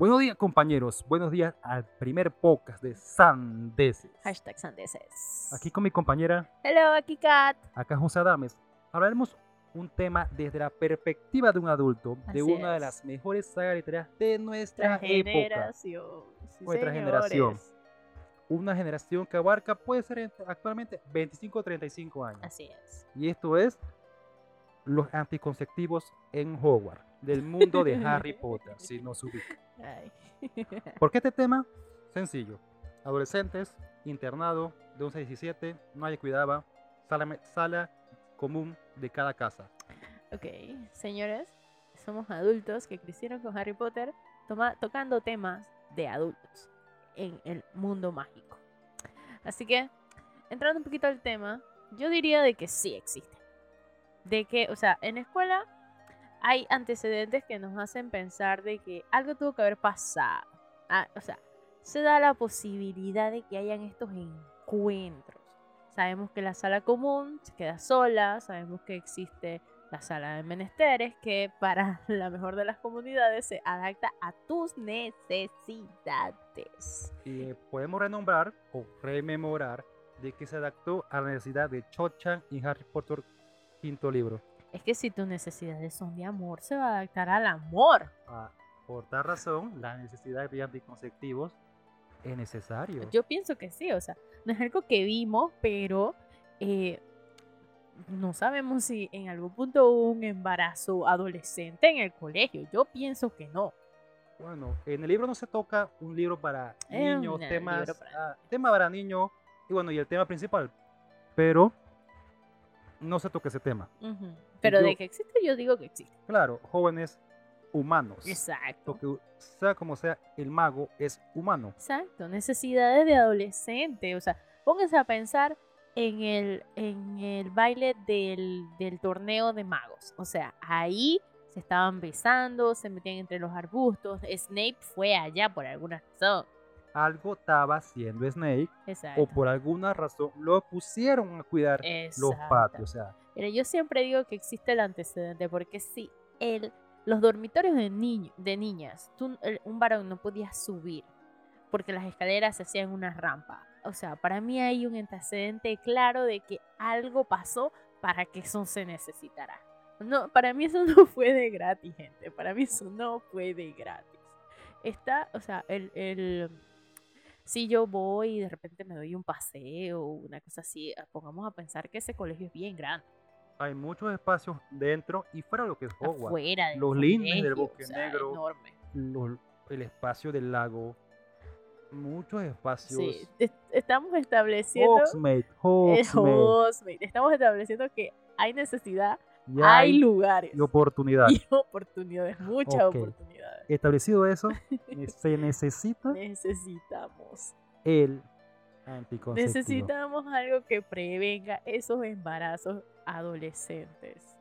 Buenos días, compañeros. Buenos días al primer podcast de Sandeces. Hashtag Sandeces. Aquí con mi compañera, Hello, aquí Kat. acá José Adames, hablaremos un tema desde la perspectiva de un adulto de una de las mejores sagas literarias de nuestra época. generación. Sí, Nuestra señores. generación. Una generación que abarca, puede ser actualmente 25 o 35 años. Así es. Y esto es los anticonceptivos en Hogwarts, del mundo de Harry Potter, si no se ubica. ¿Por qué este tema? Sencillo. Adolescentes, internado, de 11 a 17, nadie cuidaba, sala, sala común de cada casa. ok, señores, somos adultos que crecieron con Harry Potter toma- tocando temas de adultos en el mundo mágico. Así que, entrando un poquito al tema, yo diría de que sí existe. De que, o sea, en escuela hay antecedentes que nos hacen pensar de que algo tuvo que haber pasado. Ah, o sea, se da la posibilidad de que hayan estos encuentros. Sabemos que la sala común se queda sola, sabemos que existe la sala de menesteres que para la mejor de las comunidades se adapta a tus necesidades. Y eh, podemos renombrar o rememorar de que se adaptó a la necesidad de Cho-Chan y Harry Potter quinto libro. Es que si tus necesidades son de amor, se va a adaptar al amor. Ah, por tal razón, la necesidad de anticonceptivos es necesario. Yo pienso que sí, o sea, no es algo que vimos, pero eh, no sabemos si en algún punto hubo un embarazo adolescente en el colegio. Yo pienso que no. Bueno, en el libro no se toca un libro para niños, un temas, para ah, tema para niños y bueno, y el tema principal, pero no se toca ese tema. Ujú. Pero yo- de que existe, yo digo que existe. Claro, jóvenes humanos. Exacto. Porque sea como sea, el mago es humano. Exacto, necesidades de adolescente. O sea, pónganse a pensar en el, en el baile del, del torneo de magos. O sea, ahí se estaban besando, se metían entre los arbustos. Snape fue allá por alguna razón. Algo estaba haciendo Snake Exacto. o por alguna razón lo pusieron a cuidar los patios. O sea, Mira, yo siempre digo que existe el antecedente, porque si el, los dormitorios de, niño, de niñas, un varón no podía subir, porque las escaleras se hacían una rampa. O sea, para mí hay un antecedente claro de que algo pasó para que eso se necesitara. No, para mí eso no fue de gratis, gente. Para mí eso no fue de gratis. Está, o sea, el, el si yo voy y de repente me doy un paseo, una cosa así, ah, pongamos a pensar que ese colegio es bien grande. Hay muchos espacios dentro y fuera de lo que es Hogwarts. Los lindes del Bosque o sea, Negro. el espacio del lago. Muchos espacios. Sí, est- estamos estableciendo Hogsmeade, Hogsmeade, Hogsmeade, estamos estableciendo que hay necesidad, y hay hay lugares y oportunidad. y oportunidades, muchas Ok. oportunidades. Establecido eso, se necesita Necesitamos, el anticonceptivo. necesitamos algo que prevenga esos embarazos adolescentes.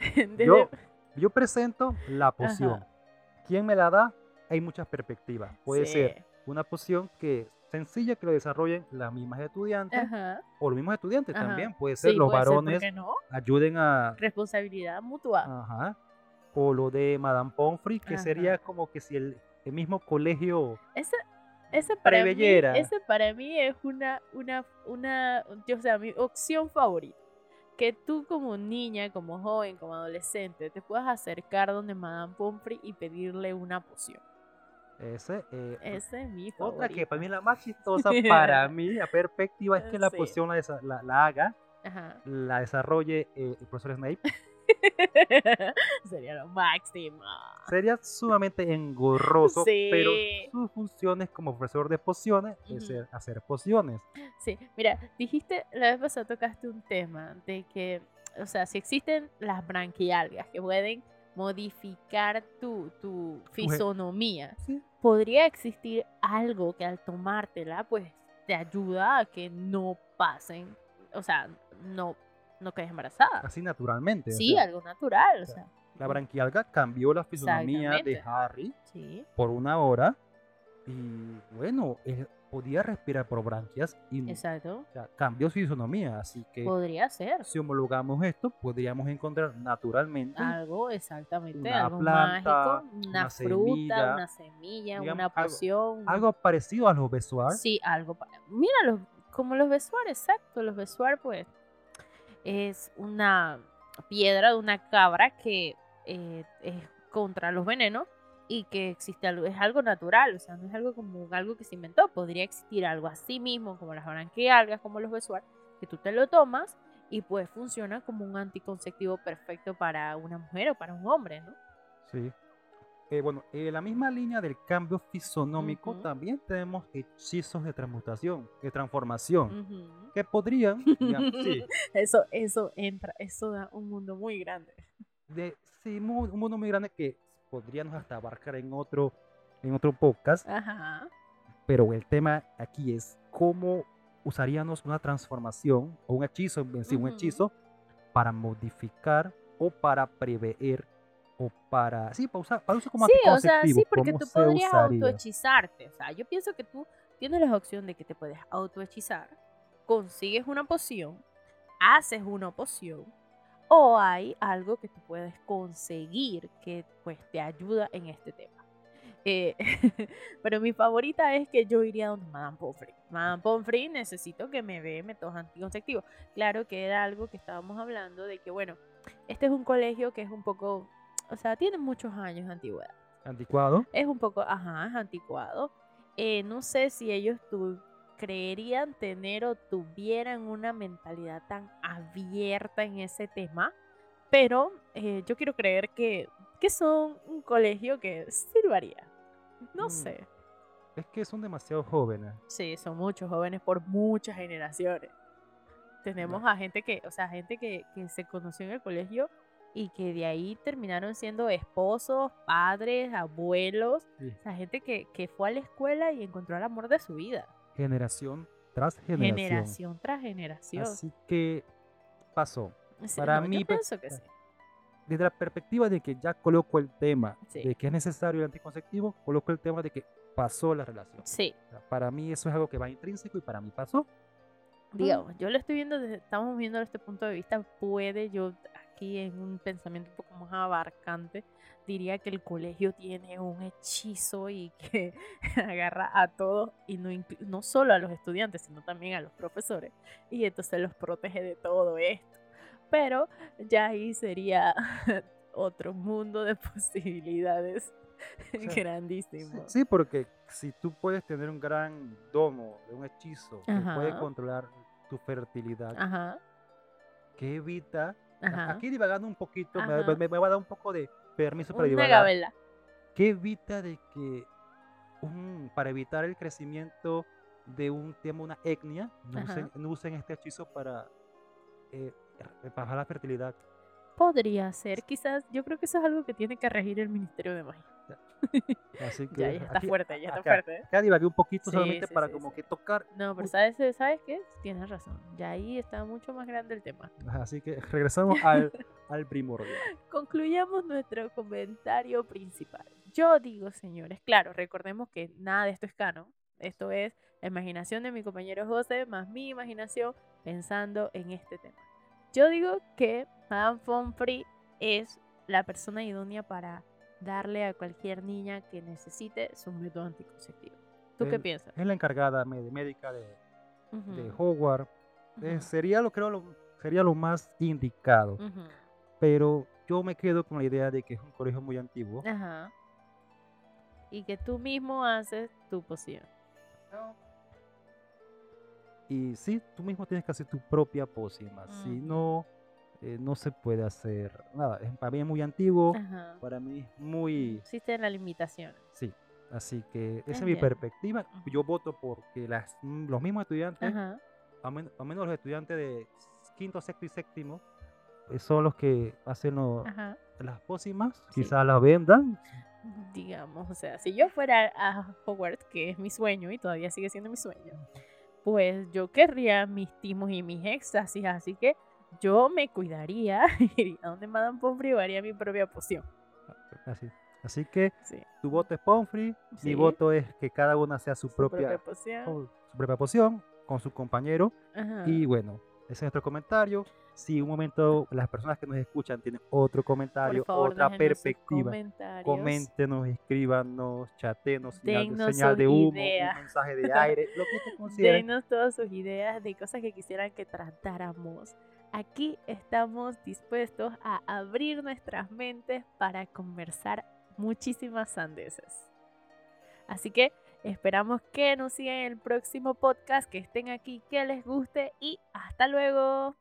Desde- Yo, yo presento la poción. Ajá. ¿Quién me la da? Hay muchas perspectivas. Puede Sí. ser una poción que sencilla que lo desarrollen las mismas estudiantes Ajá. o los mismos estudiantes Ajá. también. Puede ser Sí, los puede ser, ¿por varones no? ayuden a, Responsabilidad mutua. Ajá. O lo de Madame Pomfrey, que sería como que si el, el mismo colegio. Ese, ese para mí, ese para mí es una, una, una, o sea, mi opción favorita. Que tú como niña, como joven, como adolescente, te puedas acercar donde Madame Pomfrey y pedirle una poción. Ese, eh, Ese es mi favorito. otra que para mí es la más chistosa, para mí, la perspectiva es que la Sí. poción la, la, la haga, Ajá. la desarrolle eh, el profesor Snape. Sería lo máximo. Sería sumamente engorroso, pero Sí. sus funciones como profesor de pociones es hacer pociones. Sí, mira, dijiste, la vez pasada tocaste un tema de que, o sea, si existen las branquialgas que pueden modificar tu, tu fisonomía, Sí. podría existir algo que al tomártela, pues te ayuda a que no pasen, o sea, no, no quedes embarazada. Así naturalmente. o Sí, sea, algo natural, o sea, la branquialga cambió la fisonomía de. Harry Sí, por una hora. Y bueno, es podía respirar por branquias y Exacto. o sea, cambió su fisonomía. Así que Podría ser si homologamos esto, podríamos encontrar naturalmente algo, exactamente, una algo planta, mágico, una, una fruta, semilla, una semilla, digamos, una poción. algo parecido a los besoar. Sí, algo. Mira, los, como los besuar, exacto. Los besuar, pues, es una piedra de una cabra que eh, es contra los venenos y que existe algo, es algo natural, o sea, no es algo como algo que se inventó. Podría existir algo así mismo, como las branquialgas, como los besuar, que tú te lo tomas y pues funciona como un anticonceptivo perfecto para una mujer o para un hombre, ¿no? Sí. Eh, bueno, en la misma línea del cambio fisonómico también tenemos hechizos de transmutación, de transformación, que podrían, sí, Eso, eso entra, eso da un mundo muy grande. de, sí, un mundo muy grande que podríamos hasta abarcar en otro, en otro podcast, Ajá. pero el tema aquí es cómo usaríamos una transformación o un hechizo, en sí, un Ujú. hechizo, para modificar o para prever o para, sí, para usar, para uso como Sí, o sea, sí, porque ¿cómo tú podrías autohechizarte. O sea, yo pienso que tú tienes la opción de que te puedes autohechizar, consigues una poción, haces una poción, o hay algo que tú puedes conseguir que pues te ayuda en este tema. Eh, pero mi favorita es que yo iría donde Madame Pomfrey. Madame Pomfrey necesito que me dé métodos anticonceptivos. Claro que era algo que estábamos hablando de que, bueno, este es un colegio que es un poco, o sea, tiene muchos años de antigüedad Anticuado. es un poco, ajá, es anticuado. Eh, no sé si ellos tu- creerían tener o tuvieran una mentalidad tan abierta en ese tema, pero eh, yo quiero creer que, que son un colegio que sirvaría. No Mm. sé. Es que son demasiado jóvenes. Sí, son muchos jóvenes por muchas generaciones. Tenemos a gente que, o sea, gente que, que se conoció en el colegio y que de ahí terminaron siendo esposos, padres, abuelos. Sí. O sea, gente que, que fue a la escuela y encontró el amor de su vida. Generación tras generación. Generación tras generación. Así que pasó. Sí, para no, mí, yo pienso que sí. Desde la perspectiva de que ya coloco el tema de que es necesario el anticonceptivo, coloco el tema de que pasó la relación. Sí, para mí eso es algo que va intrínseco y para mí pasó. digamos, yo lo estoy viendo desde, estamos viendo desde este punto de vista, puede yo aquí en un pensamiento un poco más abarcante, diría que el colegio tiene un hechizo y que agarra a todos y no, no solo a los estudiantes, sino también a los profesores y entonces los protege de todo esto. Pero ya ahí sería otro mundo de posibilidades sea, Sí, grandísimo. sí, porque si tú puedes tener un gran domo de un hechizo que puede Ajá. controlar tu fertilidad, Ajá, que evita, ajá. aquí divagando un poquito, me, Ajá. me- me va a dar un poco de permiso para Una divagar. gabela. que evita de que un- para evitar el crecimiento de un tema, una etnia, no usen, no usen este hechizo para eh, bajar la fertilidad. Podría ser, quizás. Yo creo que eso es algo que tiene que regir el Ministerio de Magia. Así que Ya, ya está aquí- fuerte, ya está acá- fuerte. ¿eh? Acá divagué un poquito Sí, solamente sí, para sí, como que tocar. No, pero. ¿sabes, ¿sabes qué? Tienes razón. Ya ahí está mucho más grande el tema. Así que regresamos al, al primordial. Concluyamos nuestro comentario principal. Yo digo, señores, claro, recordemos que nada de esto es canon. Esto es la imaginación de mi compañero José más mi imaginación pensando en este tema. Yo digo que Madame Pomfrey es la persona idónea para darle a cualquier niña que necesite su método anticonceptivo. ¿Tú qué piensas? Es la encargada médica de, de Ujú, Howard. Eh, sería lo creo lo, sería lo más indicado. Pero yo me quedo con la idea de que es un colegio muy antiguo. Ajá. Y que tú mismo haces tu poción. Y sí, tú mismo tienes que hacer tu propia pócima. Si no, eh, no se puede hacer nada. Para mí es muy antiguo, Ajá. para mí es muy... Existen las limitaciones. Sí, así que esa es mi perspectiva. Yo voto porque las, mm, los mismos estudiantes, al men- menos los estudiantes de quinto, sexto y séptimo, eh, son los que hacen lo- las pócimas. Sí. Quizás las vendan. Digamos, o sea, si yo fuera a Hogwarts, que es mi sueño y todavía sigue siendo mi sueño, pues yo querría mis timos y mis éxtasis, así que yo me cuidaría, iría donde Madame Pomfrey haría mi propia poción. Así, Así que Sí. tu voto es Pomfrey, Sí. mi voto es que cada una sea su, Su propia, poción. su propia poción con su compañero. Ajá. Y bueno, ese es nuestro comentario. Si un momento las personas que nos escuchan tienen otro comentario, favor, otra perspectiva, coméntenos, escríbanos, chatenos, señal, de- señal de humo, ideas. un mensaje de aire, lo que ustedes consideren. Denos todas sus ideas de cosas que quisieran que tratáramos. Aquí estamos dispuestos a abrir nuestras mentes para conversar muchísimas sandeces. Así que esperamos que nos sigan el próximo podcast, que estén aquí, que les guste y hasta luego.